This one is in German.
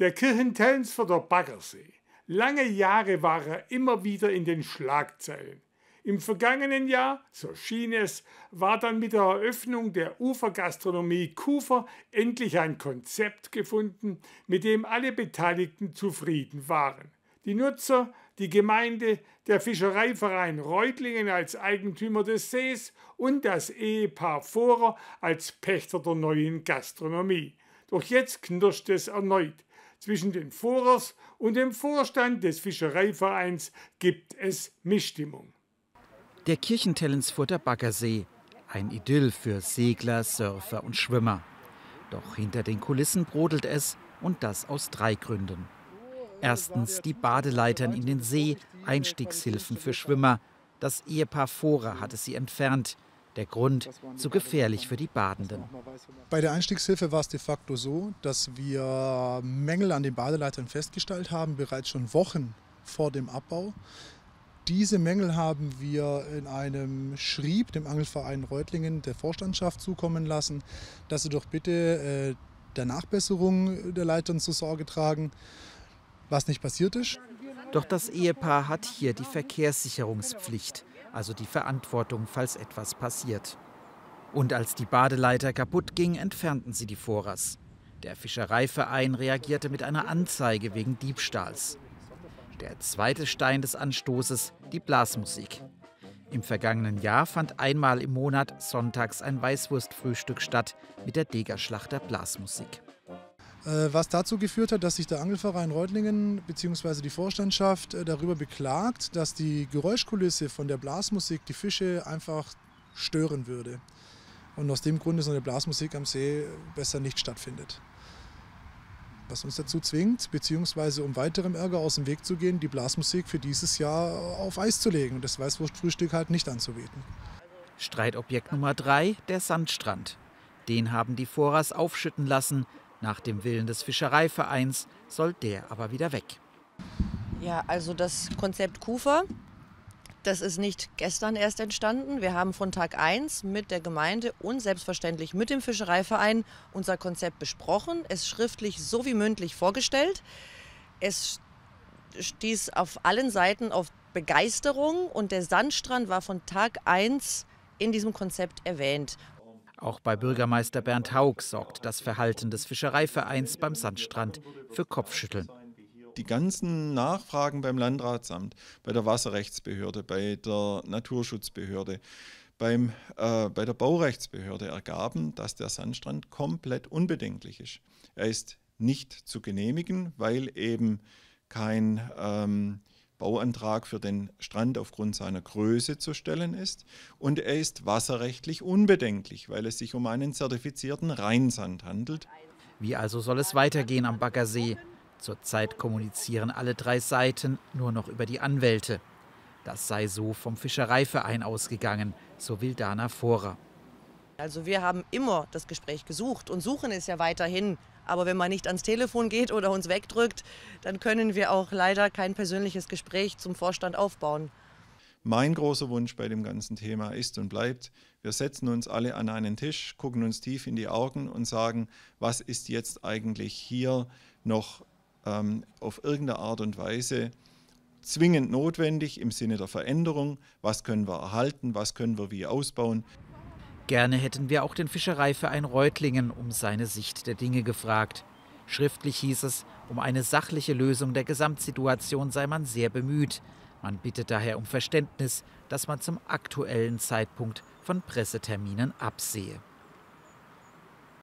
Der Kirchentellensforder Baggersee. Lange Jahre war er immer wieder in den Schlagzeilen. Im vergangenen Jahr, so schien es, war dann mit der Eröffnung der Ufergastronomie Kufer endlich ein Konzept gefunden, mit dem alle Beteiligten zufrieden waren. Die Nutzer, die Gemeinde, der Fischereiverein Reutlingen als Eigentümer des Sees und das Ehepaar Vorer als Pächter der neuen Gastronomie. Doch jetzt knirscht es erneut. Zwischen den Vorers und dem Vorstand des Fischereivereins gibt es Missstimmung. Der Kirchentellensfurter Baggersee, ein Idyll für Segler, Surfer und Schwimmer. Doch hinter den Kulissen brodelt es und das aus drei Gründen. Erstens die Badeleitern in den See, Einstiegshilfen für Schwimmer. Das Ehepaar Vorer hatte sie entfernt. Der Grund zu gefährlich für die Badenden. Bei der Einstiegshilfe war es de facto so, dass wir Mängel an den Badeleitern festgestellt haben, bereits schon Wochen vor dem Abbau. Diese Mängel haben wir in einem Schrieb dem Angelverein Reutlingen der Vorstandschaft zukommen lassen, dass sie doch bitte äh, der Nachbesserung der Leitern zur Sorge tragen, was nicht passiert ist. Doch das Ehepaar hat hier die Verkehrssicherungspflicht, also die Verantwortung, falls etwas passiert. Und als die Badeleiter kaputt ging, entfernten sie die Vorers. Der Fischereiverein reagierte mit einer Anzeige wegen Diebstahls. Der zweite Stein des Anstoßes, die Blasmusik. Im vergangenen Jahr fand einmal im Monat sonntags ein Weißwurstfrühstück statt mit der Degerschlachter Blasmusik. Äh, was dazu geführt hat, dass sich der Angelverein Reutlingen bzw. die Vorstandschaft äh, darüber beklagt, dass die Geräuschkulisse von der Blasmusik die Fische einfach stören würde. Und aus dem Grund ist eine Blasmusik am See besser nicht stattfindet was uns dazu zwingt, beziehungsweise um weiterem Ärger aus dem Weg zu gehen, die Blasmusik für dieses Jahr auf Eis zu legen und das Weißwurstfrühstück halt nicht anzubieten. Streitobjekt Nummer drei, der Sandstrand. Den haben die Vorras aufschütten lassen. Nach dem Willen des Fischereivereins soll der aber wieder weg. Ja, also das Konzept Kufer das ist nicht gestern erst entstanden. Wir haben von Tag 1 mit der Gemeinde und selbstverständlich mit dem Fischereiverein unser Konzept besprochen, es schriftlich sowie mündlich vorgestellt. Es stieß auf allen Seiten auf Begeisterung und der Sandstrand war von Tag 1 in diesem Konzept erwähnt. Auch bei Bürgermeister Bernd Haug sorgt das Verhalten des Fischereivereins beim Sandstrand für Kopfschütteln die ganzen Nachfragen beim Landratsamt, bei der Wasserrechtsbehörde, bei der Naturschutzbehörde, beim, äh, bei der Baurechtsbehörde ergaben, dass der Sandstrand komplett unbedenklich ist. Er ist nicht zu genehmigen, weil eben kein ähm, Bauantrag für den Strand aufgrund seiner Größe zu stellen ist. Und er ist wasserrechtlich unbedenklich, weil es sich um einen zertifizierten Rheinsand handelt. Wie also soll es weitergehen am Baggersee? Zurzeit kommunizieren alle drei Seiten nur noch über die Anwälte. Das sei so vom Fischereiverein ausgegangen, so will Dana Vorer. Also wir haben immer das Gespräch gesucht und suchen es ja weiterhin. Aber wenn man nicht ans Telefon geht oder uns wegdrückt, dann können wir auch leider kein persönliches Gespräch zum Vorstand aufbauen. Mein großer Wunsch bei dem ganzen Thema ist und bleibt, wir setzen uns alle an einen Tisch, gucken uns tief in die Augen und sagen, was ist jetzt eigentlich hier noch ähm, auf irgendeine Art und Weise zwingend notwendig im Sinne der Veränderung. Was können wir erhalten, was können wir wie ausbauen. Gerne hätten wir auch den Fischereiverein Reutlingen um seine Sicht der Dinge gefragt. Schriftlich hieß es, um eine sachliche Lösung der Gesamtsituation sei man sehr bemüht. Man bittet daher um Verständnis, dass man zum aktuellen Zeitpunkt von Presseterminen absehe.